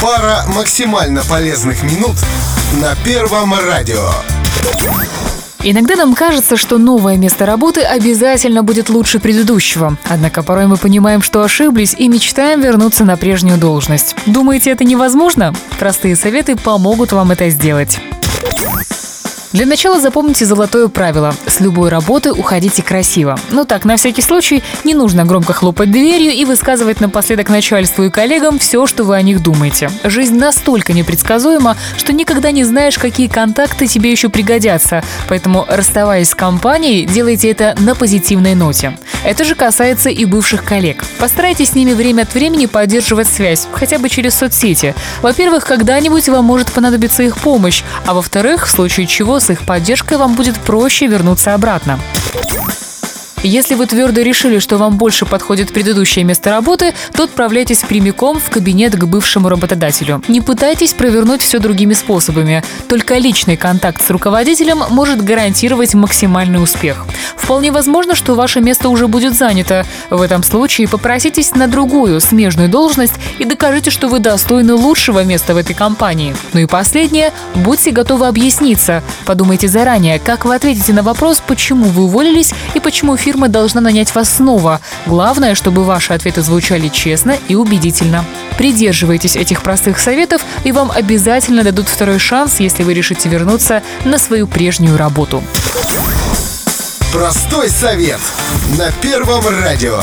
Пара максимально полезных минут на Первом радио. Иногда нам кажется, что новое место работы обязательно будет лучше предыдущего. Однако порой мы понимаем, что ошиблись и мечтаем вернуться на прежнюю должность. Думаете, это невозможно? Простые советы помогут вам это сделать. Для начала запомните золотое правило. С любой работы уходите красиво. Ну так, на всякий случай, не нужно громко хлопать дверью и высказывать напоследок начальству и коллегам все, что вы о них думаете. Жизнь настолько непредсказуема, что никогда не знаешь, какие контакты тебе еще пригодятся. Поэтому, расставаясь с компанией, делайте это на позитивной ноте. Это же касается и бывших коллег. Постарайтесь с ними время от времени поддерживать связь, хотя бы через соцсети. Во-первых, когда-нибудь вам может понадобиться их помощь, а во-вторых, в случае чего с их поддержкой вам будет проще вернуться обратно. Если вы твердо решили, что вам больше подходит предыдущее место работы, то отправляйтесь прямиком в кабинет к бывшему работодателю. Не пытайтесь провернуть все другими способами. Только личный контакт с руководителем может гарантировать максимальный успех. Вполне возможно, что ваше место уже будет занято. В этом случае попроситесь на другую, смежную должность и докажите, что вы достойны лучшего места в этой компании. Ну и последнее, будьте готовы объясниться. Подумайте заранее, как вы ответите на вопрос, почему вы уволились и почему фирма фирма должна нанять вас снова. Главное, чтобы ваши ответы звучали честно и убедительно. Придерживайтесь этих простых советов, и вам обязательно дадут второй шанс, если вы решите вернуться на свою прежнюю работу. Простой совет на Первом радио.